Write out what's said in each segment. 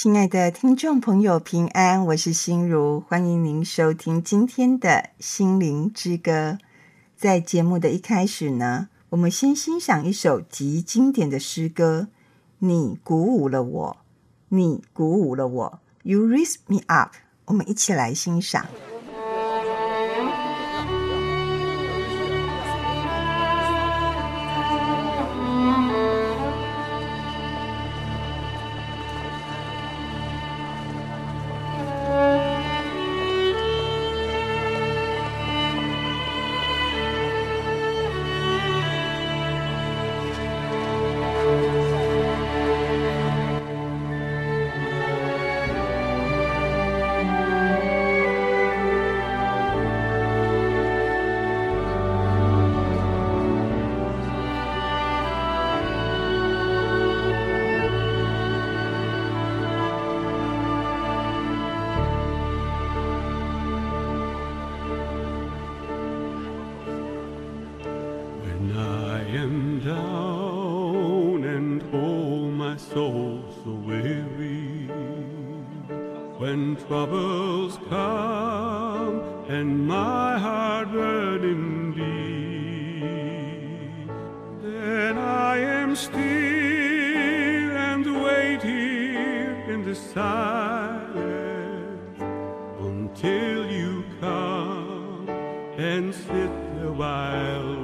亲爱的听众朋友，平安，我是心如，欢迎您收听今天的心灵之歌。在节目的一开始呢，我们先欣赏一首极经典的诗歌。你鼓舞了我，你鼓舞了我，You raise me up。我们一起来欣赏。When I am down and oh my soul so weary, when troubles come and my heart burning deep, then I am still and wait here in the silence until you come and sit a while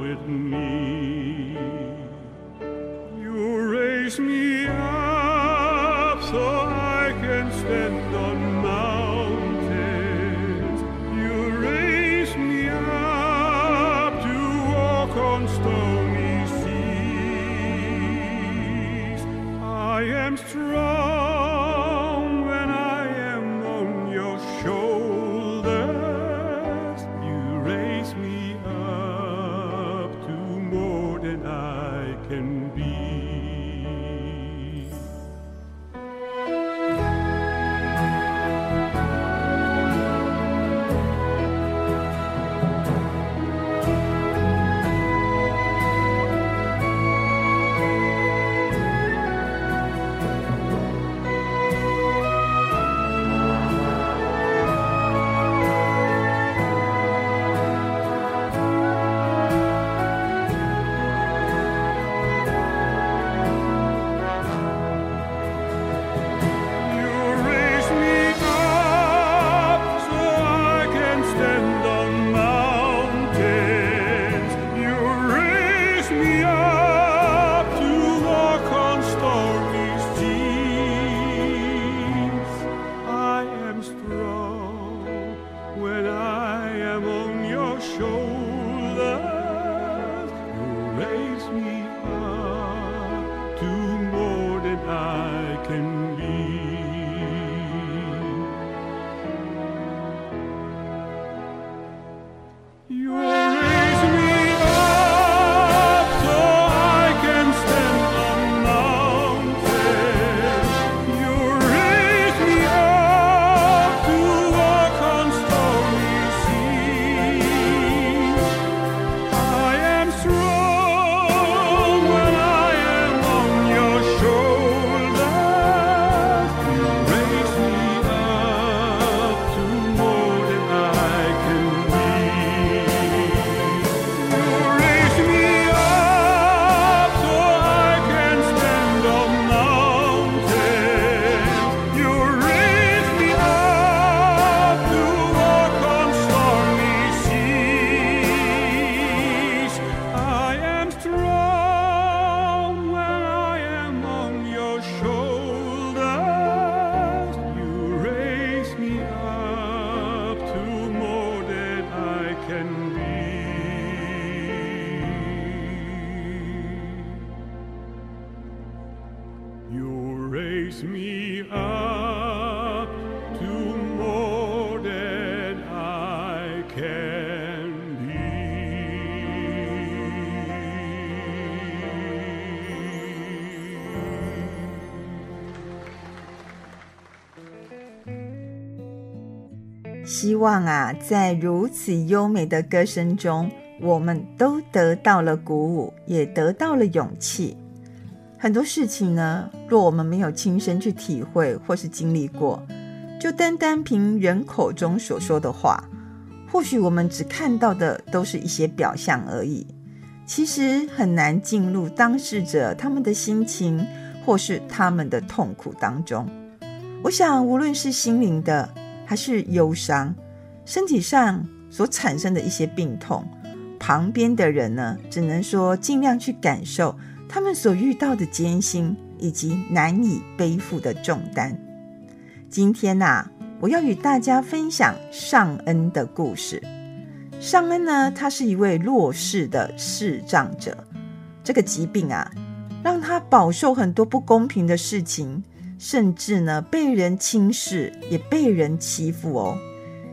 希望啊，在如此优美的歌声中，我们都得到了鼓舞，也得到了勇气。很多事情呢，若我们没有亲身去体会或是经历过，就单单凭人口中所说的话，或许我们只看到的都是一些表象而已。其实很难进入当事者他们的心情，或是他们的痛苦当中。我想，无论是心灵的，还是忧伤，身体上所产生的一些病痛，旁边的人呢，只能说尽量去感受他们所遇到的艰辛，以及难以背负的重担。今天呐、啊，我要与大家分享尚恩的故事。尚恩呢，他是一位弱势的视障者。这个疾病啊，让他饱受很多不公平的事情，甚至呢，被人轻视，也被人欺负哦。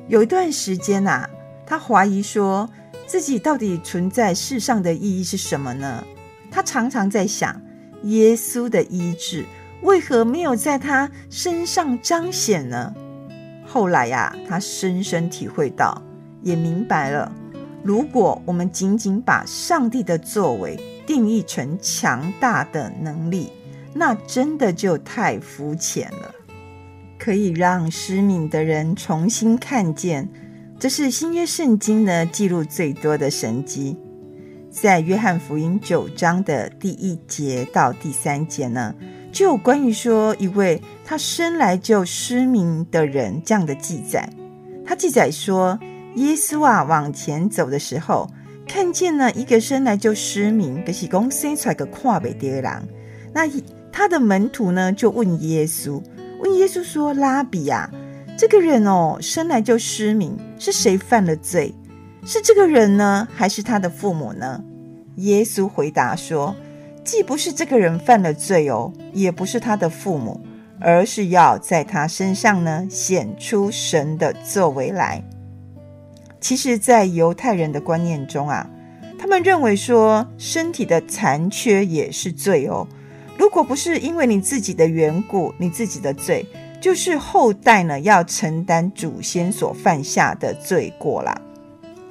有一段时间啊，他怀疑说自己到底存在世上的意义是什么呢？他常常在想，耶稣的医治。为何没有在他身上彰显呢？后来呀、他深深体会到，也明白了，如果我们仅仅把上帝的作为定义成强大的能力，那真的就太肤浅了。可以让失明的人重新看见，这是新约圣经呢记录最多的神迹，在约翰福音九章的第一节到第三节呢。就有关于说一位他生来就失明的人这样的记载。他记载说，耶稣啊往前走的时候，看见了一个生来就失明，可是讲生出来个看不见的人。那他的门徒呢就问耶稣，问耶稣说：“拉比啊，这个人哦生来就失明，是谁犯了罪？是这个人呢，还是他的父母呢？”耶稣回答说。既不是这个人犯了罪哦，也不是他的父母，而是要在他身上呢显出神的作为来。其实，在犹太人的观念中啊，他们认为说身体的残缺也是罪哦。如果不是因为你自己的缘故，你自己的罪，就是后代呢要承担祖先所犯下的罪过啦。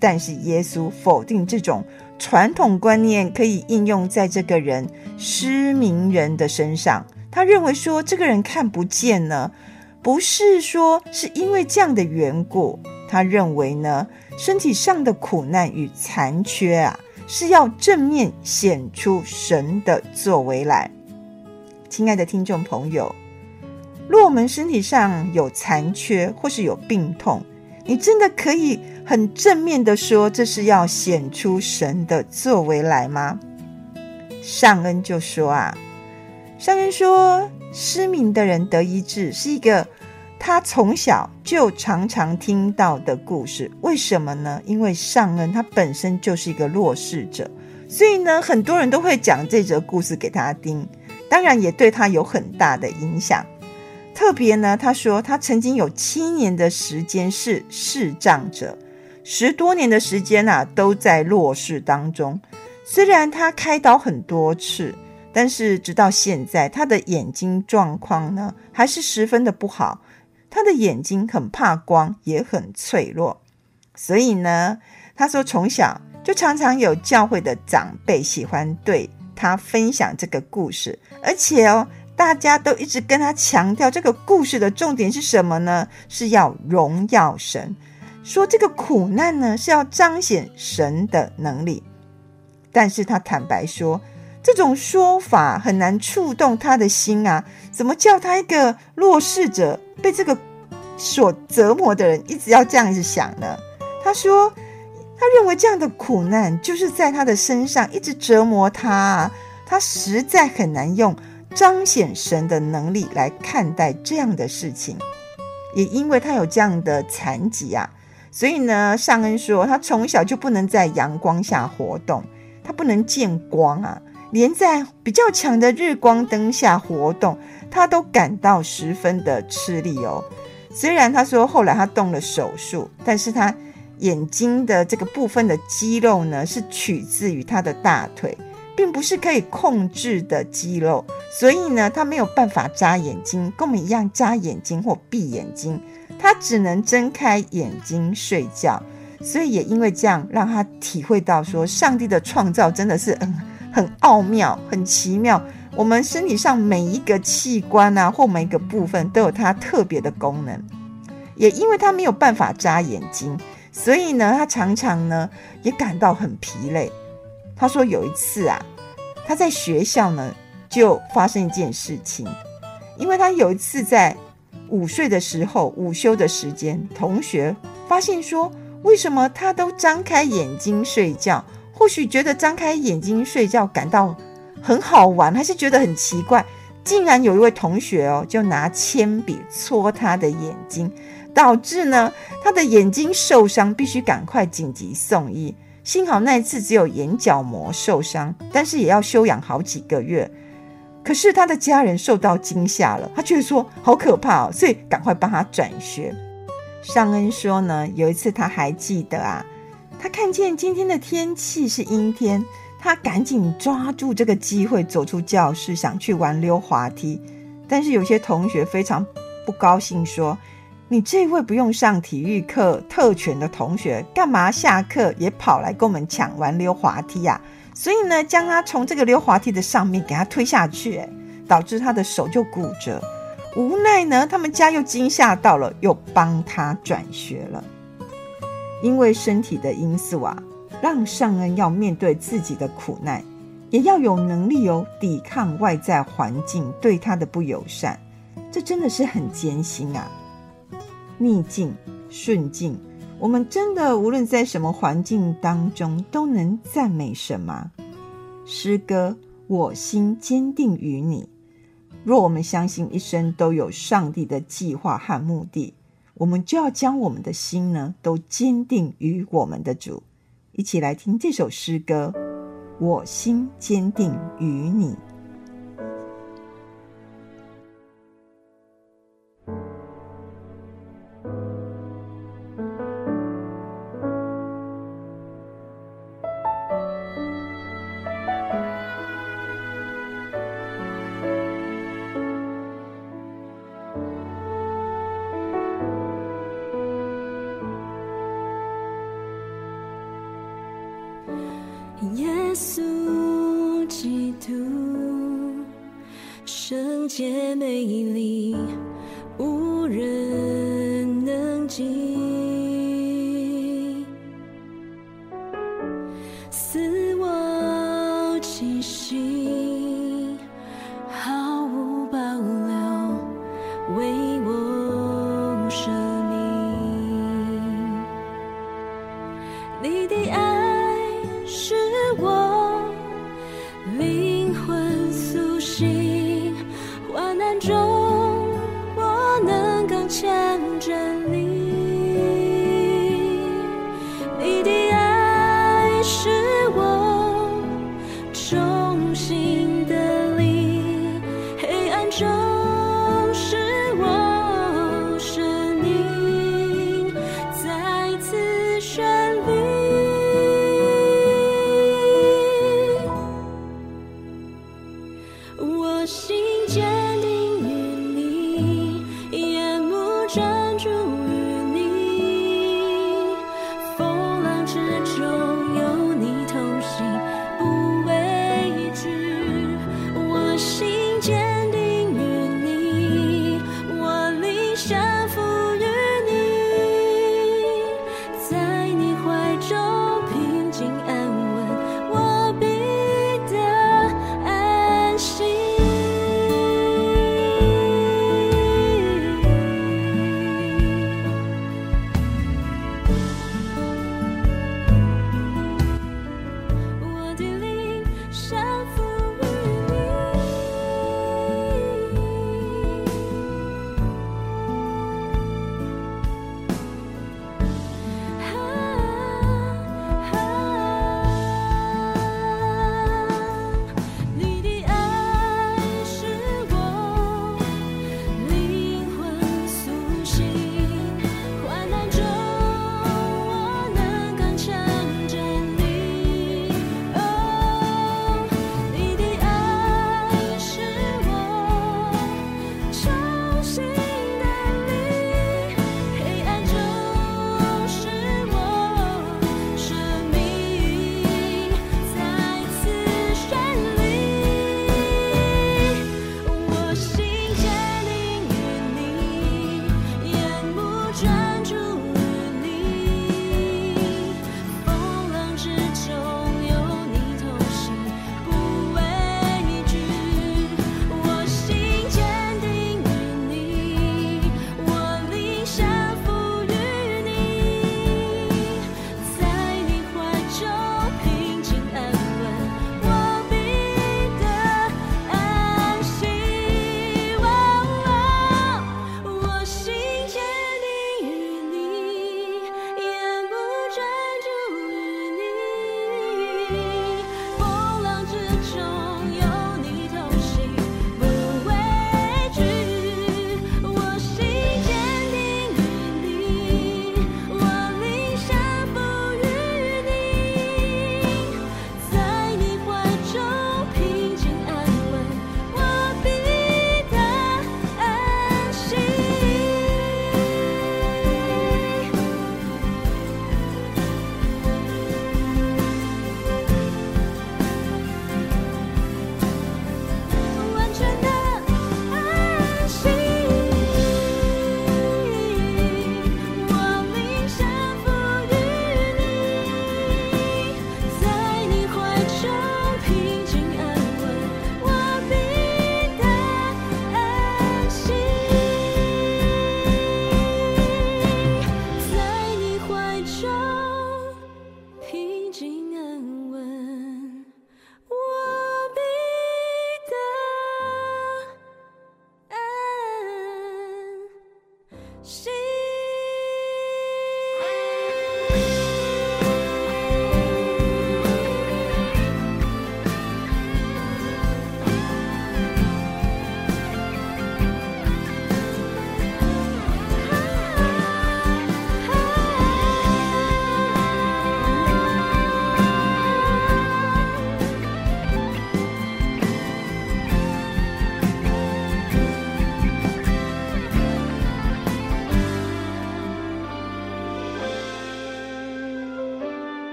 但是耶稣否定这种。传统观念可以应用在这个人失明人的身上。他认为说，这个人看不见呢，不是说是因为这样的缘故。他认为呢，身体上的苦难与残缺啊，是要正面显出神的作为来。亲爱的听众朋友，若我们身体上有残缺或是有病痛，你真的可以很正面的说，这是要显出神的作为来吗？尚恩就说啊，尚恩说，失明的人得医治是一个他从小就常常听到的故事。为什么呢？因为尚恩他本身就是一个弱势者，所以呢，很多人都会讲这则故事给他听，当然也对他有很大的影响。特别呢，他说他曾经有七年的时间是视障者，十多年的时间啊都在弱视当中。虽然他开刀很多次，但是直到现在，他的眼睛状况呢还是十分的不好。他的眼睛很怕光，也很脆弱。所以呢，他说从小就常常有教会的长辈喜欢对他分享这个故事，而且哦。大家都一直跟他强调，这个故事的重点是什么呢？是要荣耀神，说这个苦难呢是要彰显神的能力。但是他坦白说，这种说法很难触动他的心啊！怎么叫他一个弱势者，被这个所折磨的人，一直要这样子想呢？他说，他认为这样的苦难就是在他的身上一直折磨他啊，他实在很难用。彰显神的能力来看待这样的事情，也因为他有这样的残疾啊，所以呢，尚恩说他从小就不能在阳光下活动，他不能见光啊，连在比较强的日光灯下活动，他都感到十分的吃力哦。虽然他说后来他动了手术，但是他眼睛的这个部分的肌肉呢，是取自于他的大腿。并不是可以控制的肌肉，所以呢，他没有办法眨眼睛，跟我们一样眨眼睛或闭眼睛，他只能睁开眼睛睡觉。所以也因为这样，让他体会到说，上帝的创造真的是 很很奥妙、很奇妙，我们身体上每一个器官啊，或每一个部分都有它特别的功能。也因为他没有办法眨眼睛，所以呢，他常常呢也感到很疲累。他说有一次啊，他在学校呢就发生一件事情，因为他有一次在午睡的时候，午休的时间，同学发现说，为什么他都张开眼睛睡觉？或许觉得张开眼睛睡觉感到很好玩，还是觉得很奇怪，竟然有一位同学哦，就拿铅笔戳他的眼睛，导致呢他的眼睛受伤，必须赶快紧急送医。幸好那一次只有眼角膜受伤，但是也要休养好几个月。可是他的家人受到惊吓了，他却说好可怕哦，所以赶快帮他转学。尚恩说呢，有一次他还记得啊。他看见今天的天气是阴天，他赶紧抓住这个机会走出教室，想去玩溜滑梯。但是有些同学非常不高兴，说：“你这位不用上体育课特权的同学，干嘛下课也跑来跟我们抢玩溜滑梯呀？”所以呢，将他从这个溜滑梯的上面给他推下去，导致他的手就骨折。无奈呢，他们家又惊吓到了，又帮他转学了。因为身体的因素啊，让尚恩要面对自己的苦难，也要有能力哦抵抗外在环境对他的不友善，这真的是很艰辛啊。逆境顺境，我们真的无论在什么环境当中，都能赞美神吗？诗歌，我心坚定于你。若我们相信一生都有上帝的计划和目的。我们就要将我们的心呢，都坚定于我们的主。一起来听这首诗歌，我心坚定于你。赐我气息，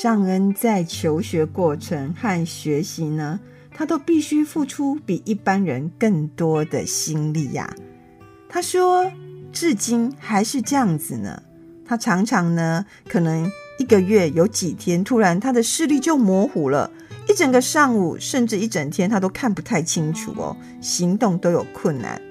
尚恩在求学过程和学习呢，他都必须付出比一般人更多的心力呀。他说，至今还是这样子呢。他常常呢，可能一个月有几天，突然他的视力就模糊了，一整个上午甚至一整天，他都看不太清楚哦，行动都有困难。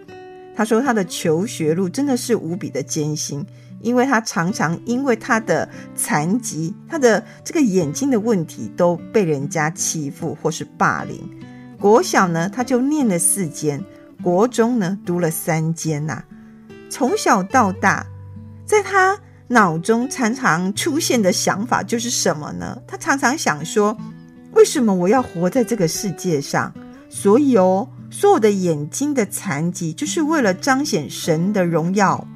他说，他的求学路真的是无比的艰辛。因为他常常因为他的残疾，他的这个眼睛的问题都被人家欺负或是霸凌。国小呢，他就念了四间；国中呢，读了三间呐、从小到大，在他脑中常常出现的想法就是什么呢？他常常想说：为什么我要活在这个世界上？所以哦，所有的眼睛的残疾，就是为了彰显神的荣耀。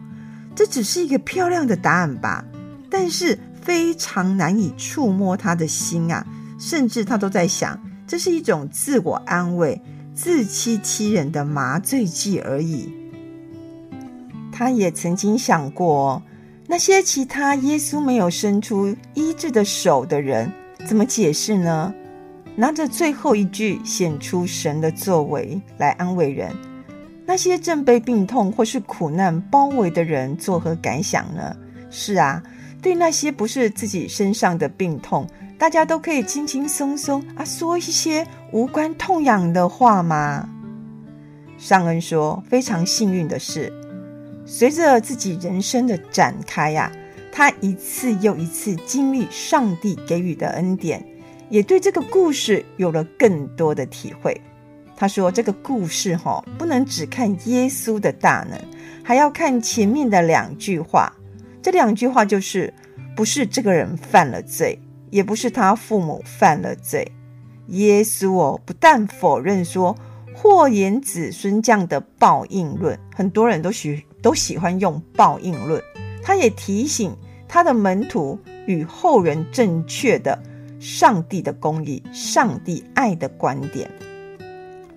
这只是一个漂亮的答案吧，但是非常难以触摸他的心啊！甚至他都在想，这是一种自我安慰、自欺欺人的麻醉剂而已。他也曾经想过，那些其他耶稣没有伸出医治的手的人，怎么解释呢？拿着最后一句显出神的作为来安慰人。那些正被病痛或是苦难包围的人作何感想呢？是啊，对那些不是自己身上的病痛，大家都可以轻轻松松啊说一些无关痛痒的话吗？尚恩说，非常幸运的是，随着自己人生的展开呀、啊，他一次又一次经历上帝给予的恩典，也对这个故事有了更多的体会。他说：“这个故事哈，不能只看耶稣的大能，还要看前面的两句话。这两句话就是：不是这个人犯了罪，也不是他父母犯了罪。耶稣哦，不但否认说祸延子孙这样的报应论，很多人都喜都喜欢用报应论，他也提醒他的门徒与后人正确的上帝的公义、上帝爱的观点。”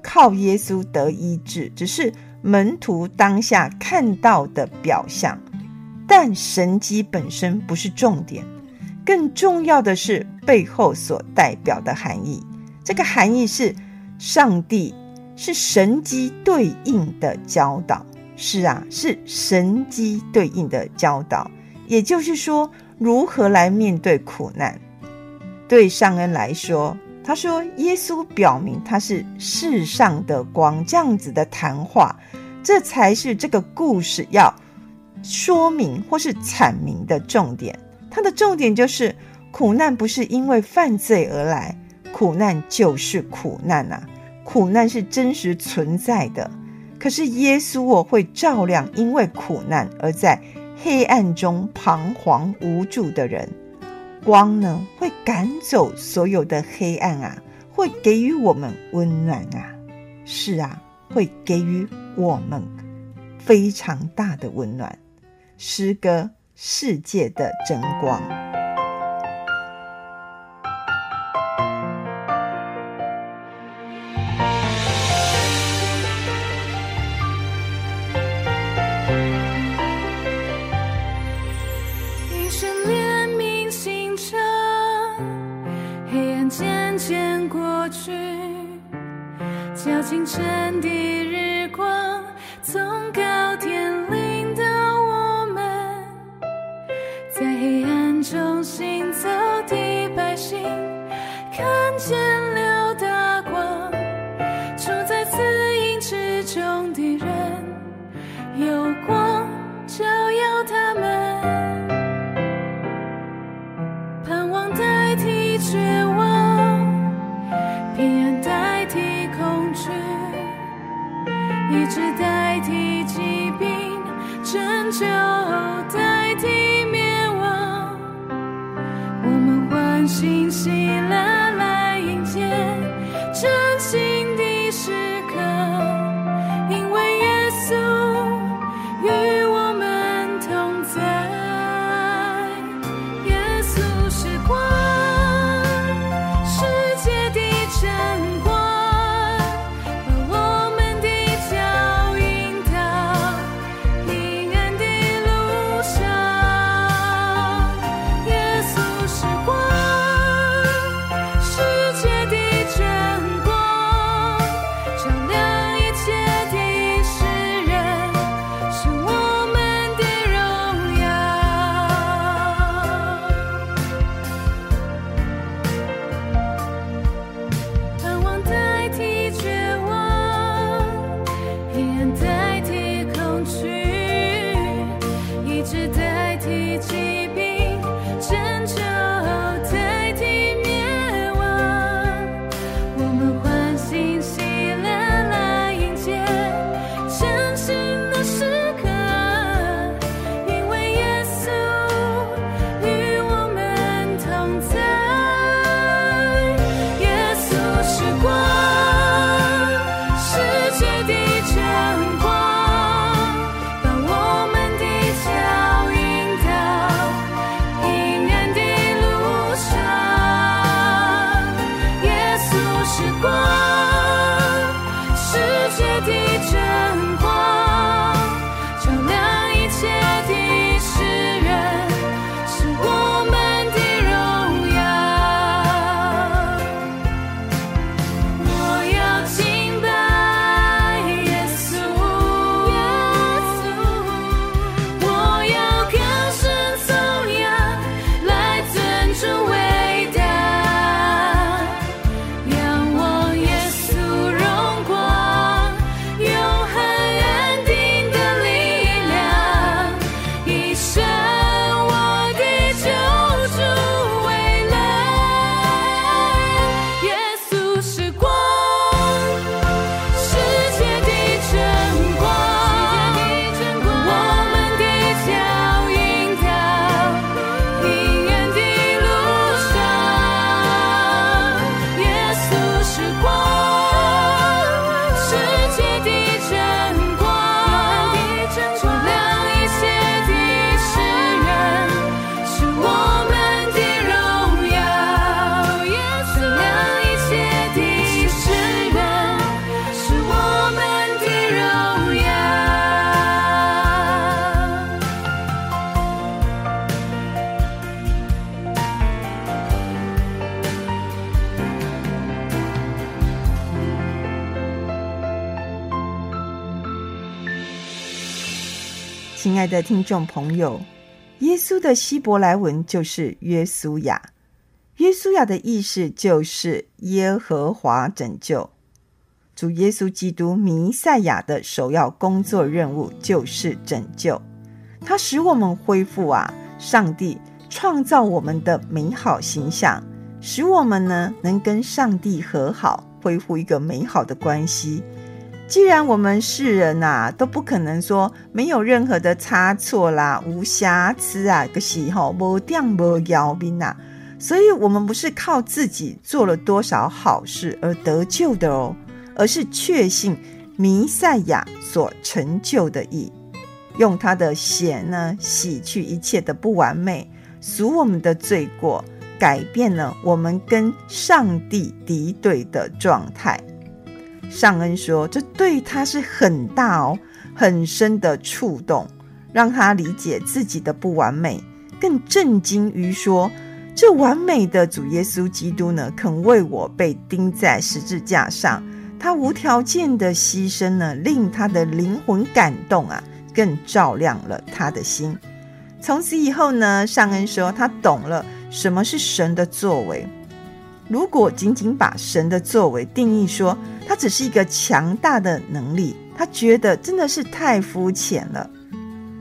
靠耶稣得医治，只是门徒当下看到的表象，但神迹本身不是重点，更重要的是背后所代表的含义。这个含义是上帝是神迹对应的教导，是啊，是神迹对应的教导。也就是说，如何来面对苦难，对尚恩来说。他说：“耶稣表明他是世上的光，这样子的谈话，这才是这个故事要说明或是阐明的重点。它的重点就是，苦难不是因为犯罪而来，苦难就是苦难呐，苦难是真实存在的。可是耶稣我会照亮，因为苦难而在黑暗中彷徨无助的人。”光呢，会赶走所有的黑暗啊，会给予我们温暖啊，是啊，会给予我们非常大的温暖。诗歌，世界的真光。清晨的亲爱的听众朋友，耶稣的希伯来文就是约书亚，约书亚的意思就是耶和华拯救。主耶稣基督弥赛亚的首要工作任务就是拯救，他使我们恢复啊，上帝创造我们的美好形象，使我们呢能跟上帝和好，恢复一个美好的关系。既然我们世人呐、啊、都不可能说没有任何的差错啦、无瑕疵啊，个时候无玷无妖兵呐，所以我们不是靠自己做了多少好事而得救的哦，而是确信弥赛亚所成就的义，用他的血呢洗去一切的不完美，赎我们的罪过，改变了我们跟上帝敌对的状态。尚恩说：“这对他是很大哦，很深的触动，让他理解自己的不完美，更震惊于说，这完美的主耶稣基督呢，肯为我被钉在十字架上，他无条件的牺牲呢，令他的灵魂感动啊，更照亮了他的心。从此以后呢，尚恩说他懂了什么是神的作为。如果仅仅把神的作为定义说，他只是一个强大的能力，他觉得真的是太肤浅了。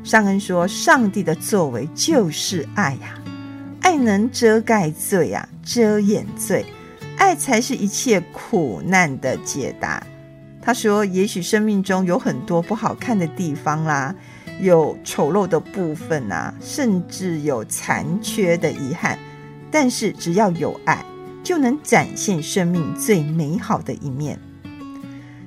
尚恩说：“上帝的作为就是爱呀，爱能遮盖罪呀，遮掩罪，爱才是一切苦难的解答。”他说：“也许生命中有很多不好看的地方啦，有丑陋的部分啊，甚至有残缺的遗憾，但是只要有爱，就能展现生命最美好的一面。”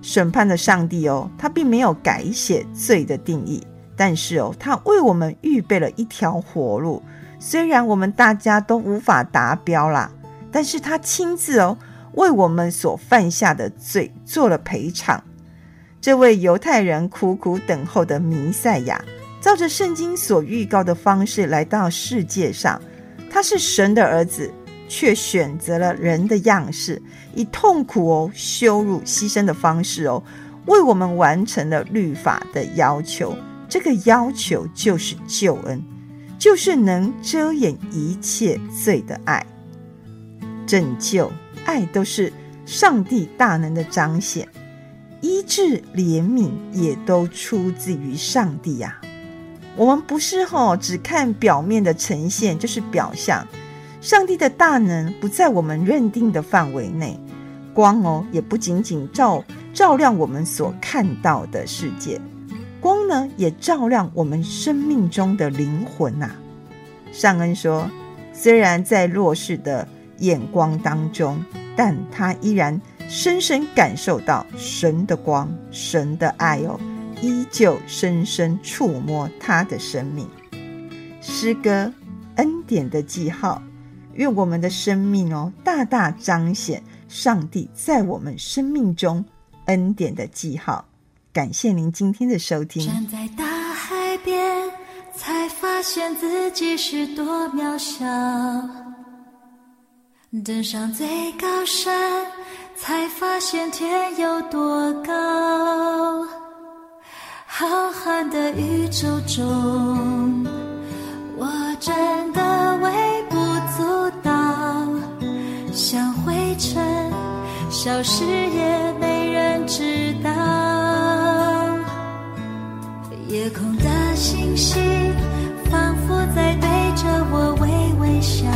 审判的上帝哦，他并没有改写罪的定义，但是哦，他为我们预备了一条活路。虽然我们大家都无法达标啦，但是他亲自哦为我们所犯下的罪做了赔偿。这位犹太人苦苦等候的弥赛亚，照着圣经所预告的方式来到世界上，他是神的儿子。却选择了人的样式，以痛苦哦、羞辱、牺牲的方式哦，为我们完成了律法的要求。这个要求就是救恩，就是能遮掩一切罪的爱。拯救、爱都是上帝大能的彰显，医治、怜悯也都出自于上帝呀、啊。我们不是吼只看表面的呈现，就是表象。上帝的大能不在我们认定的范围内，光哦也不仅仅照照亮我们所看到的世界，光呢也照亮我们生命中的灵魂呐、啊。尚恩说，虽然在弱势的眼光当中，但他依然深深感受到神的光、神的爱哦，依旧深深触摸他的生命。诗歌恩典的记号，愿我们的生命哦，大大彰显上帝在我们生命中恩典的记号。感谢您今天的收听。站在大海边，才发现自己是多渺小。登上最高山，才发现天有多高。浩瀚的宇宙中，我真的像灰尘，消失也没人知道。夜空的星星，仿佛在对着我微微笑。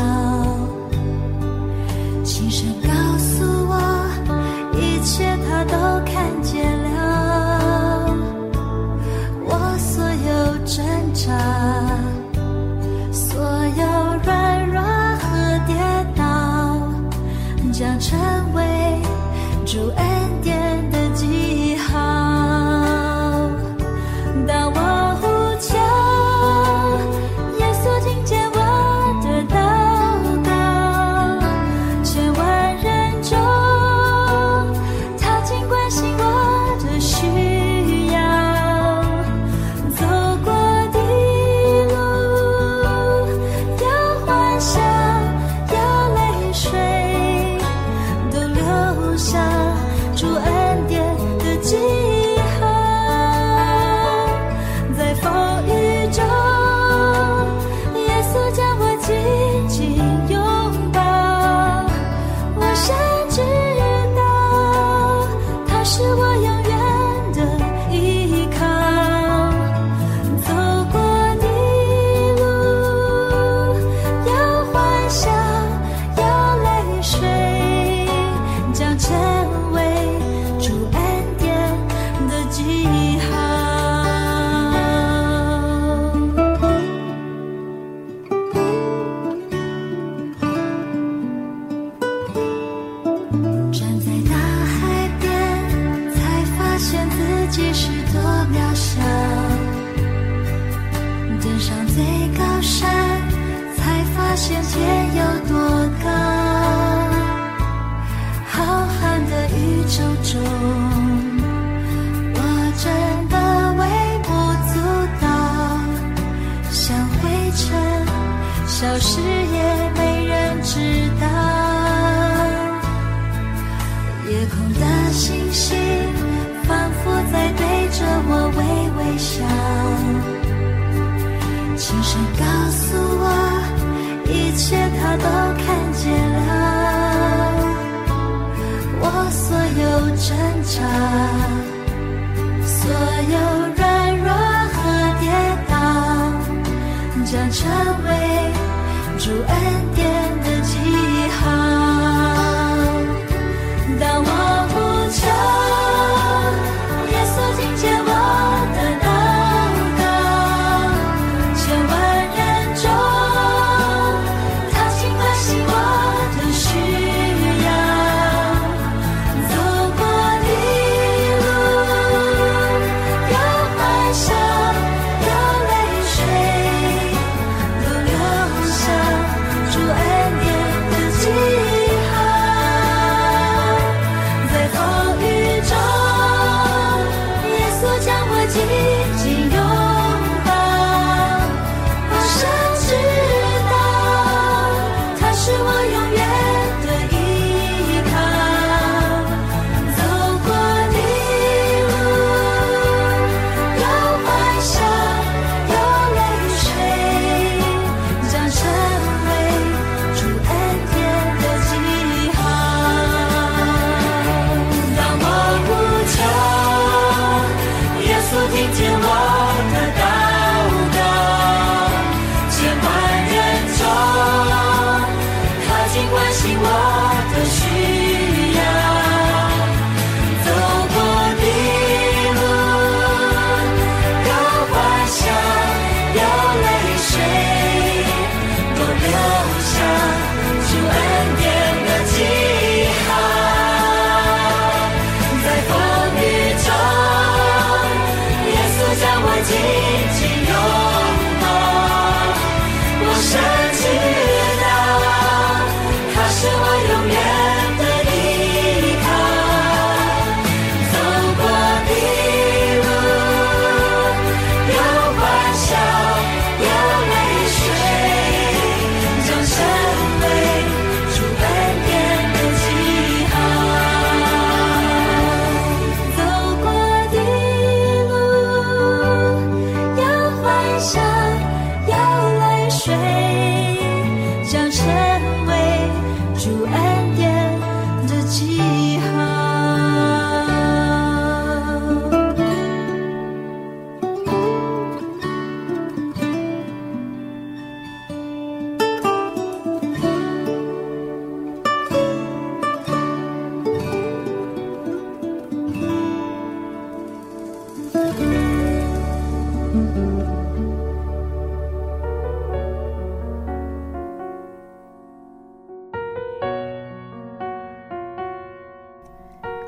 都看见了我所有挣扎所有软弱和跌倒将成为主恩典的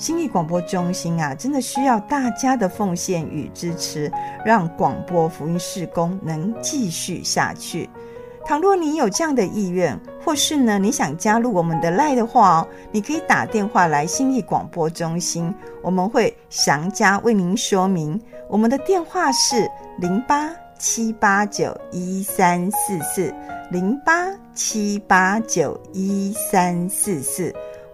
新义广播中心啊，真的需要大家的奉献与支持，让广播福音事工能继续下去。倘若你有这样的意愿，或是呢你想加入我们的 LINE 的话哦，你可以打电话来新义广播中心，我们会详加为您说明。我们的电话是零八七八九一三四四零八七八九一三四四。